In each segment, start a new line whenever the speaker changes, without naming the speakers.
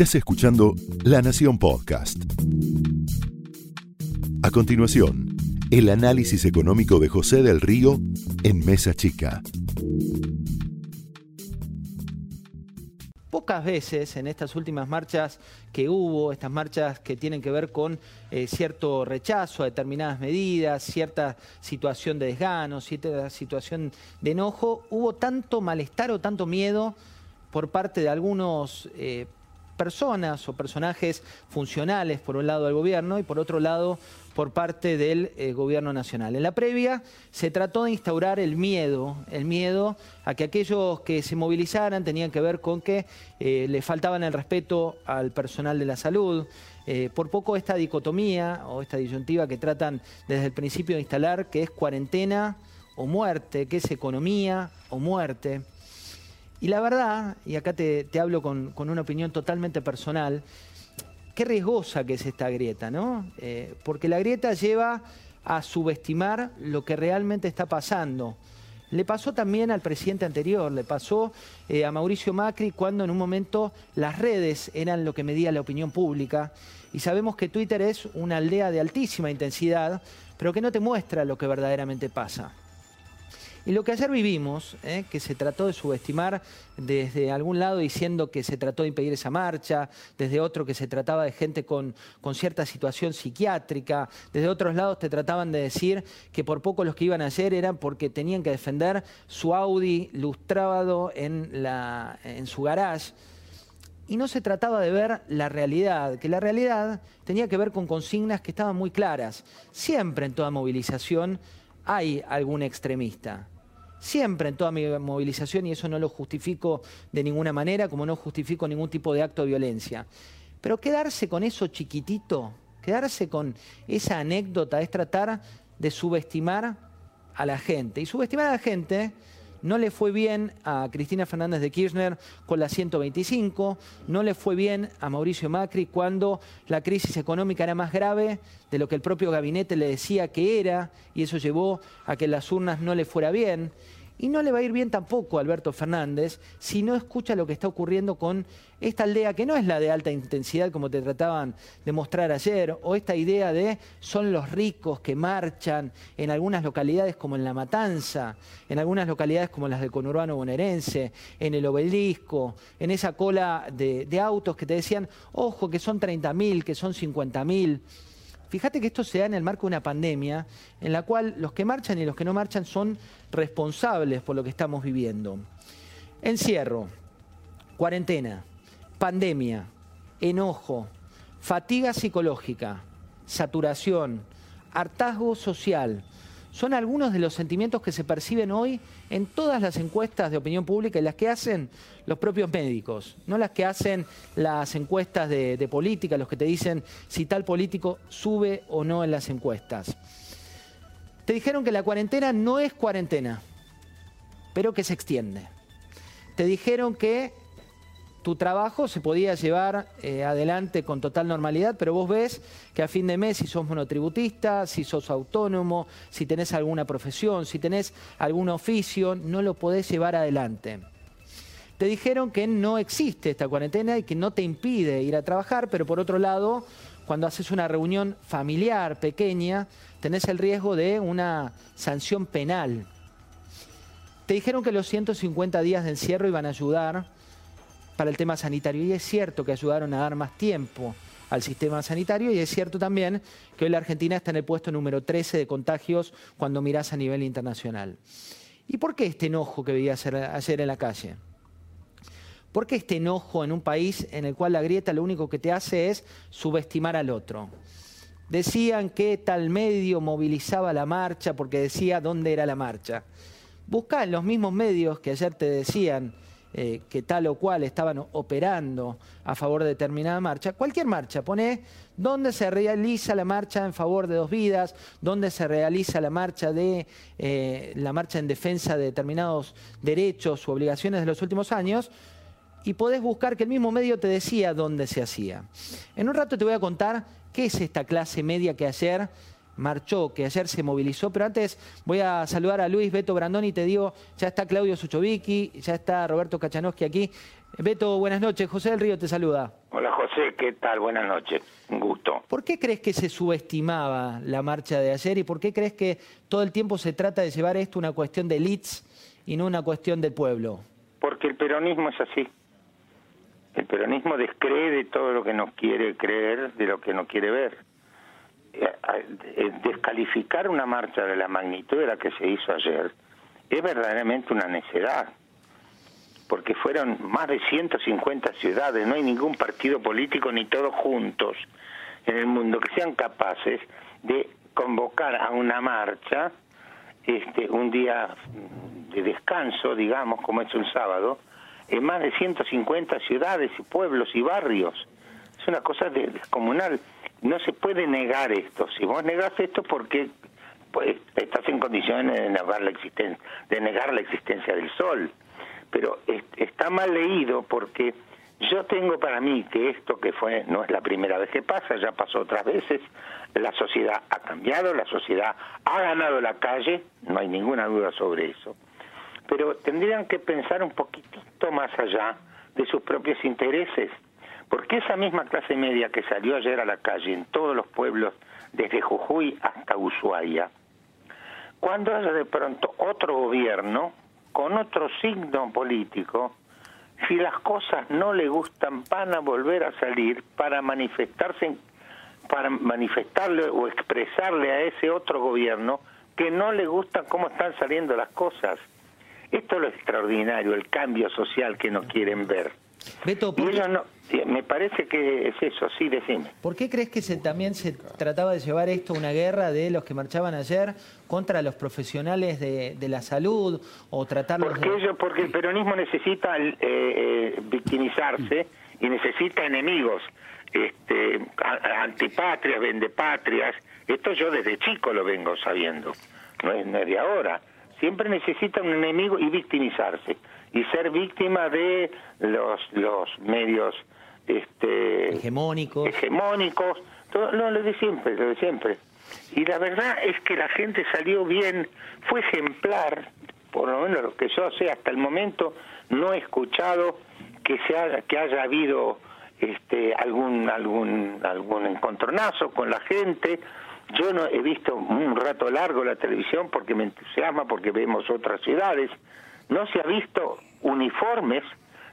Estás escuchando La Nación Podcast. A continuación, el análisis económico de José del Río en Mesa Chica.
Pocas veces en estas últimas marchas que hubo, estas marchas que tienen que ver con eh, cierto rechazo a determinadas medidas, cierta situación de desgano, cierta situación de enojo, hubo tanto malestar o tanto miedo por parte de algunos eh, personas o personajes funcionales, por un lado del gobierno y por otro lado por parte del eh, gobierno nacional. En la previa se trató de instaurar el miedo, el miedo a que aquellos que se movilizaran tenían que ver con que eh, le faltaban el respeto al personal de la salud. por poco esta dicotomía o esta disyuntiva que tratan desde el principio de instalar, que es cuarentena o muerte, que es economía o muerte. Y la verdad, y acá te, hablo con, una opinión totalmente personal, qué riesgosa que es esta grieta, ¿no? Eh, porque la grieta lleva a subestimar lo que realmente está pasando. Le pasó también al presidente anterior, le pasó eh, a Mauricio Macri cuando en un momento las redes eran lo que medía la opinión pública. Y sabemos que Twitter es una aldea de altísima intensidad, pero que no te muestra lo que verdaderamente pasa. Y lo que ayer vivimos, ¿eh? que se trató de subestimar desde algún lado diciendo que se trató de impedir esa marcha, desde otro que se trataba de gente con, con cierta situación psiquiátrica, desde otros lados te trataban de decir que por poco los que iban ayer eran porque tenían que defender su Audi lustrado en, la, en su garage. Y no se trataba de ver la realidad, que la realidad tenía que ver con consignas que estaban muy claras. Siempre en toda movilización hay algún extremista. Siempre en toda mi movilización, y eso no lo justifico de ninguna manera, como no justifico ningún tipo de acto de violencia. Pero quedarse con eso chiquitito, quedarse con esa anécdota es tratar de subestimar a la gente. Y subestimar a la gente no le fue bien a Cristina Fernández de Kirchner con la 125, no le fue bien a Mauricio Macri cuando la crisis económica era más grave de lo que el propio gabinete le decía que era, y eso llevó a que las urnas no le fuera bien. Y no le va a ir bien tampoco a Alberto Fernández si no escucha lo que está ocurriendo con esta aldea que no es la de alta intensidad como te trataban de mostrar ayer, o esta idea de son los ricos que marchan en algunas localidades como en La Matanza, en algunas localidades como las del conurbano bonaerense, en el obelisco, en esa cola de, de autos que te decían, ojo, que son 30.000, que son 50.000. Fíjate que esto se da en el marco de una pandemia en la cual los que marchan y los que no marchan son responsables por lo que estamos viviendo. Encierro, cuarentena, pandemia, enojo, fatiga psicológica, saturación, hartazgo social, son algunos de los sentimientos que se perciben hoy en todas las encuestas de opinión pública y las que hacen los propios médicos, no las que hacen las encuestas de, política, los que te dicen si tal político sube o no en las encuestas. Te dijeron que la cuarentena no es cuarentena, pero que se extiende. Te dijeron que tu trabajo se podía llevar eh, adelante con total normalidad, pero vos ves que a fin de mes, si sos monotributista, si sos autónomo, si tenés alguna profesión, si tenés algún oficio, no lo podés llevar adelante. Te dijeron que no existe esta cuarentena y que no te impide ir a trabajar, pero por otro lado, cuando haces una reunión familiar pequeña, tenés el riesgo de una sanción penal. Te dijeron que los 150 días de encierro iban a ayudar para el tema sanitario. Y es cierto que ayudaron a dar más tiempo al sistema sanitario y es cierto también que hoy la Argentina está en el puesto número 13 de contagios cuando mirás a nivel internacional. ¿Y por qué este enojo que veía ayer en la calle? ¿Por qué este enojo en un país en el cual la grieta lo único que te hace es subestimar al otro? Decían que tal medio movilizaba la marcha porque decía dónde era la marcha. Busca en los mismos medios que ayer te decían eh, que tal o cual estaban operando a favor de determinada marcha, cualquier marcha, pone dónde se realiza la marcha en favor de dos vidas, dónde se realiza la marcha de eh, la marcha en defensa de determinados derechos u obligaciones de los últimos años, y podés buscar que el mismo medio te decía dónde se hacía. En un rato te voy a contar qué es esta clase media que ayer marchó, que ayer se movilizó, pero antes voy a saludar a Luis Beto Brandoni y te digo, ya está Claudio Suchovicki, ya está Roberto Kachanowski aquí. Beto, buenas noches, José del Río te saluda.
Hola José, ¿qué tal? Buenas noches, un gusto.
¿Por qué crees que se subestimaba la marcha de ayer y por qué crees que todo el tiempo se trata de llevar esto una cuestión de elites y no una cuestión del pueblo?
Porque el peronismo es así. El peronismo descree de todo lo que no quiere creer, de lo que no quiere ver. Eh, descalificar una marcha de la magnitud de la que se hizo ayer es verdaderamente una necedad porque fueron más de 150 ciudades, no hay ningún partido político ni todos juntos en el mundo que sean capaces de convocar a una marcha este un día de descanso, digamos, como es un sábado, en más de 150 ciudades y pueblos y barrios. Es una cosa descomunal. No se puede negar esto. Si vos negás esto, porque pues, estás en condiciones de negar la existencia, de negar la existencia del sol pero está mal leído porque yo tengo para mí que esto que fue no es la primera vez que pasa, ya pasó otras veces, la sociedad ha cambiado, la sociedad ha ganado la calle, no hay ninguna duda sobre eso, pero tendrían que pensar un poquitito más allá de sus propios intereses, porque esa misma clase media que salió ayer a la calle en todos los pueblos, desde Jujuy hasta Ushuaia, cuando haya de pronto otro gobierno, con otro signo político, si las cosas no le gustan, van a volver a salir para manifestarse, para manifestarle o expresarle a ese otro gobierno que no le gustan cómo están saliendo las cosas. Esto es lo extraordinario, el cambio social que no quieren ver.
Beto,
y ellos no, me parece que es eso, sí, decime.
¿Por qué crees que se, también se trataba de llevar esto una guerra de los que marchaban ayer contra los profesionales de, la salud o tratarlos
porque Ellos, porque el peronismo necesita eh, eh, victimizarse y necesita enemigos, este, antipatrias, vendepatrias. Esto yo desde chico lo vengo sabiendo, no es, no es de ahora. Siempre necesita un enemigo y victimizarse y ser víctima de los, los medios este,
hegemónicos.
Hegemónicos, todo, lo de siempre, lo de siempre. Y la verdad es que la gente salió bien, fue ejemplar, por lo menos lo que yo sé hasta el momento, no he escuchado que se haya, que haya habido este algún algún algún encontronazo con la gente. Yo no he visto un rato largo la televisión porque me entusiasma, porque vemos otras ciudades. No se ha visto uniformes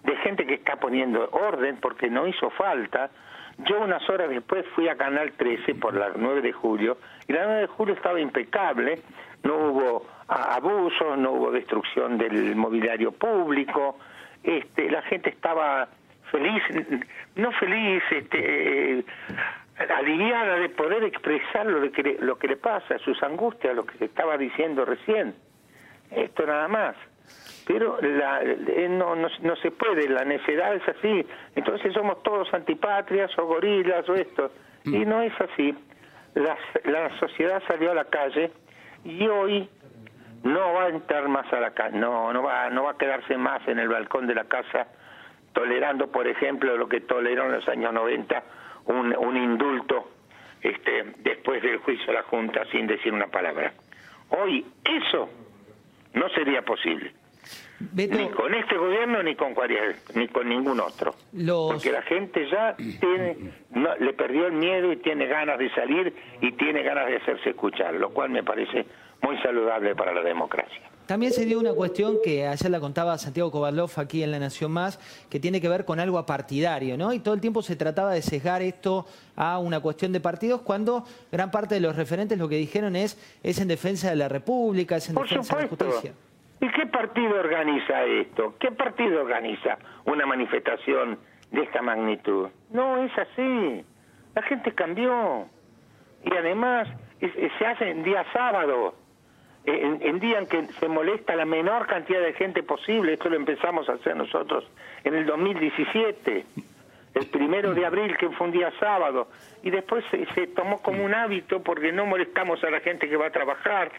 de gente que está poniendo orden porque no hizo falta. Yo unas horas después fui a Canal 13 por la 9 de julio y la 9 de julio estaba impecable, no hubo abuso, no hubo destrucción del mobiliario público, este, la gente estaba feliz, no feliz, este, aliviada de poder expresar lo que, le, lo que le pasa, sus angustias, lo que se estaba diciendo recién. Esto nada más pero la, eh, no, no, se puede, la necedad es así, entonces somos todos antipatrias o gorilas o esto, mm. y no es así. La, la sociedad salió a la calle y hoy no va a entrar más a la calle, no, no va, no va a quedarse más en el balcón de la casa tolerando, por ejemplo, lo que toleró en los años 90, un, un indulto este, después del juicio de la Junta sin decir una palabra. Hoy eso no sería posible ni con este gobierno ni con ni con ningún otro. Porque la gente ya tiene, le perdió el miedo y tiene ganas de salir y tiene ganas de hacerse escuchar, lo cual me parece muy saludable para la democracia.
También se dio una cuestión que ayer la contaba Santiago Kovalov aquí en La Nación Más, que tiene que ver con algo apartidario, ¿no? Y todo el tiempo se trataba de sesgar esto a una cuestión de partidos, cuando gran parte de los referentes lo que dijeron es es en defensa de la República, es en defensa de la justicia.
¿Y qué partido organiza esto? ¿Qué partido organiza una manifestación de esta magnitud? No, es así. La gente cambió. Y además se hace en día sábado, en, en, día en que se molesta la menor cantidad de gente posible. Esto lo empezamos a hacer nosotros en el 2017, el primero de abril, que fue un día sábado. Y después se tomó como un hábito porque no molestamos a la gente que va a trabajar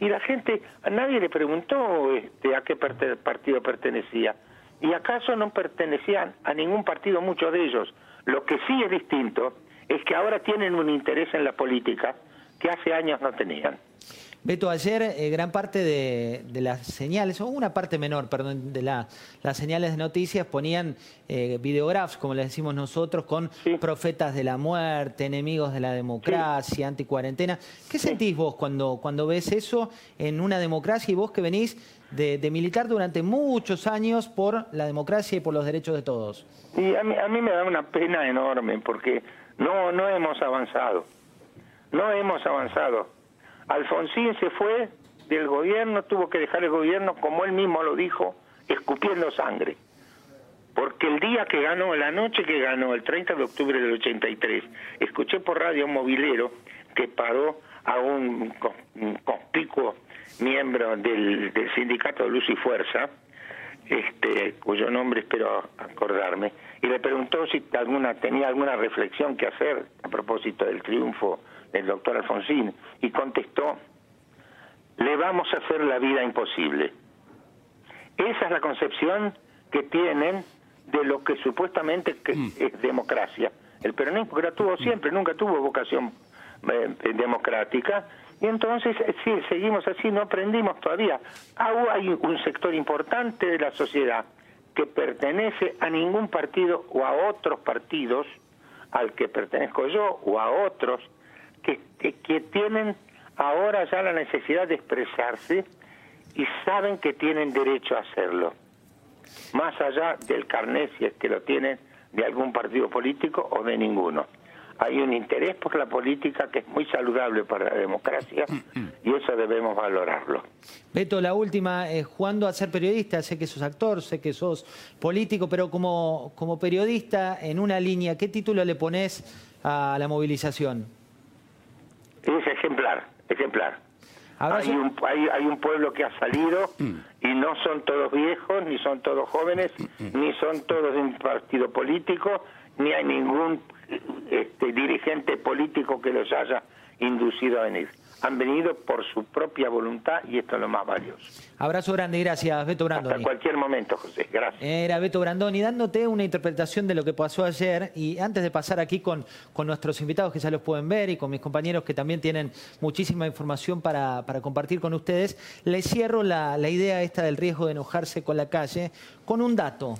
y la gente, a nadie le preguntó este, a qué partido pertenecía. Y acaso no pertenecían a ningún partido muchos de ellos. Lo que sí es distinto es que ahora tienen un interés en la política que hace años no tenían.
Beto, ayer eh, gran parte de, las señales, o una parte menor, perdón, de las señales de noticias ponían eh, videógrafos, como le decimos nosotros, con profetas de la muerte, enemigos de la democracia, anticuarentena. ¿Qué sentís vos cuando, cuando ves eso en una democracia y vos que venís de, militar durante muchos años por la democracia y por los derechos de todos?
Y a mí, a mí me da una pena enorme porque no, no hemos avanzado. No hemos avanzado Alfonsín se fue del gobierno, tuvo que dejar el gobierno, como él mismo lo dijo, escupiendo sangre. Porque el día que ganó, la noche que ganó, el 30 de octubre del 83, escuché por radio un movilero que paró a un conspicuo miembro del, sindicato de Luz y Fuerza, este, cuyo nombre espero acordarme, y le preguntó si alguna, tenía alguna reflexión que hacer a propósito del triunfo el doctor Alfonsín, y contestó, le vamos a hacer la vida imposible. Esa es la concepción que tienen de lo que supuestamente mm. es democracia. El peronismo que la tuvo siempre, nunca tuvo vocación eh, democrática, y entonces, eh, sí, seguimos así, no aprendimos todavía. Hay un sector importante de la sociedad que pertenece a ningún partido o a otros partidos, al que pertenezco yo o a otros, que, tienen ahora ya la necesidad de expresarse y saben que tienen derecho a hacerlo, más allá del carnet si es que lo tienen de algún partido político o de ninguno. Hay un interés por la política que es muy saludable para la democracia y eso debemos valorarlo.
Beto, la última, eh, jugando a ser periodista, sé que sos actor, sé que sos político, pero como, como periodista en una línea, ¿qué título le pones a la movilización?
Es ejemplar, ejemplar. hay, un, hay, hay, un pueblo que ha salido mm. y no son todos viejos, ni son todos jóvenes, mm, mm. ni son todos de un partido político, ni hay ningún este, dirigente político que los haya inducido a venir han venido por su propia voluntad y esto es lo más valioso.
Abrazo grande, gracias, Beto Brandoni.
Hasta cualquier momento, José, gracias.
Era Beto Brandoni dándote una interpretación de lo que pasó ayer y antes de pasar aquí con, con nuestros invitados que ya los pueden ver y con mis compañeros que también tienen muchísima información para, para compartir con ustedes, les cierro la, la idea esta del riesgo de enojarse con la calle con un dato.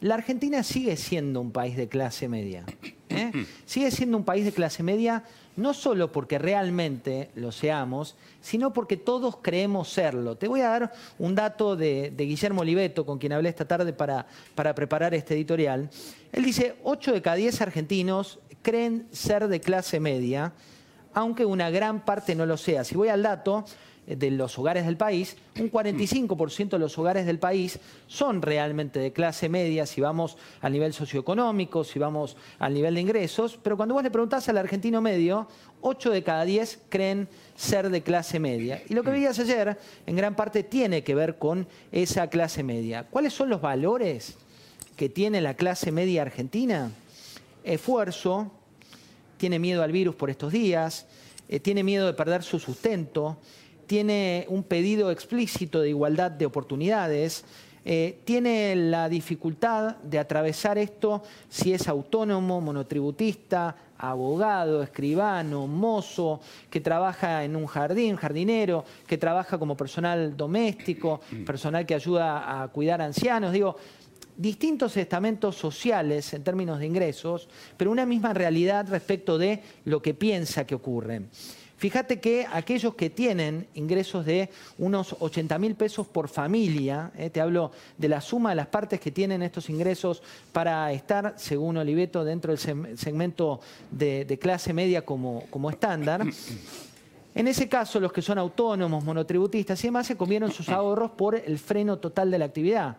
La Argentina sigue siendo un país de clase media. ¿eh? Sigue siendo un país de clase media no solo porque realmente lo seamos, sino porque todos creemos serlo. Te voy a dar un dato de, Guillermo Oliveto, con quien hablé esta tarde para, para preparar este editorial. Él dice, 8 de cada 10 argentinos creen ser de clase media, aunque una gran parte no lo sea. Si voy al dato, de los hogares del país, un 45% de los hogares del país son realmente de clase media, si vamos al nivel socioeconómico, si vamos al nivel de ingresos, pero cuando vos le preguntás al argentino medio, 8 de cada 10 creen ser de clase media. Y lo que veías ayer, en gran parte, tiene que ver con esa clase media. ¿Cuáles son los valores que tiene la clase media argentina? Esfuerzo, tiene miedo al virus por estos días, eh, tiene miedo de perder su sustento, tiene un pedido explícito de igualdad de oportunidades, eh, tiene la dificultad de atravesar esto si es autónomo, monotributista, abogado, escribano, mozo, que trabaja en un jardín, jardinero, que trabaja como personal doméstico, personal que ayuda a cuidar ancianos. Digo, distintos estamentos sociales en términos de ingresos, pero una misma realidad respecto de lo que piensa que ocurre. Fíjate que aquellos que tienen ingresos de unos 80 mil pesos por familia, eh, te hablo de la suma de las partes que tienen estos ingresos para estar, según Oliveto, dentro del segmento de, clase media como, como estándar. En ese caso, los que son autónomos, monotributistas y demás se comieron sus ahorros por el freno total de la actividad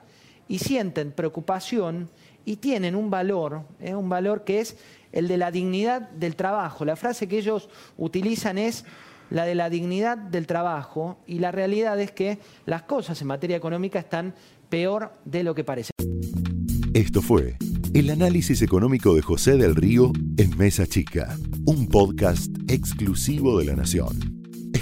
y sienten preocupación y tienen un valor, eh, un valor que es el de la dignidad del trabajo. La frase que ellos utilizan es la de la dignidad del trabajo y la realidad es que las cosas en materia económica están peor de lo que parece.
Esto fue el análisis económico de José del Río en Mesa Chica, un podcast exclusivo de la Nación.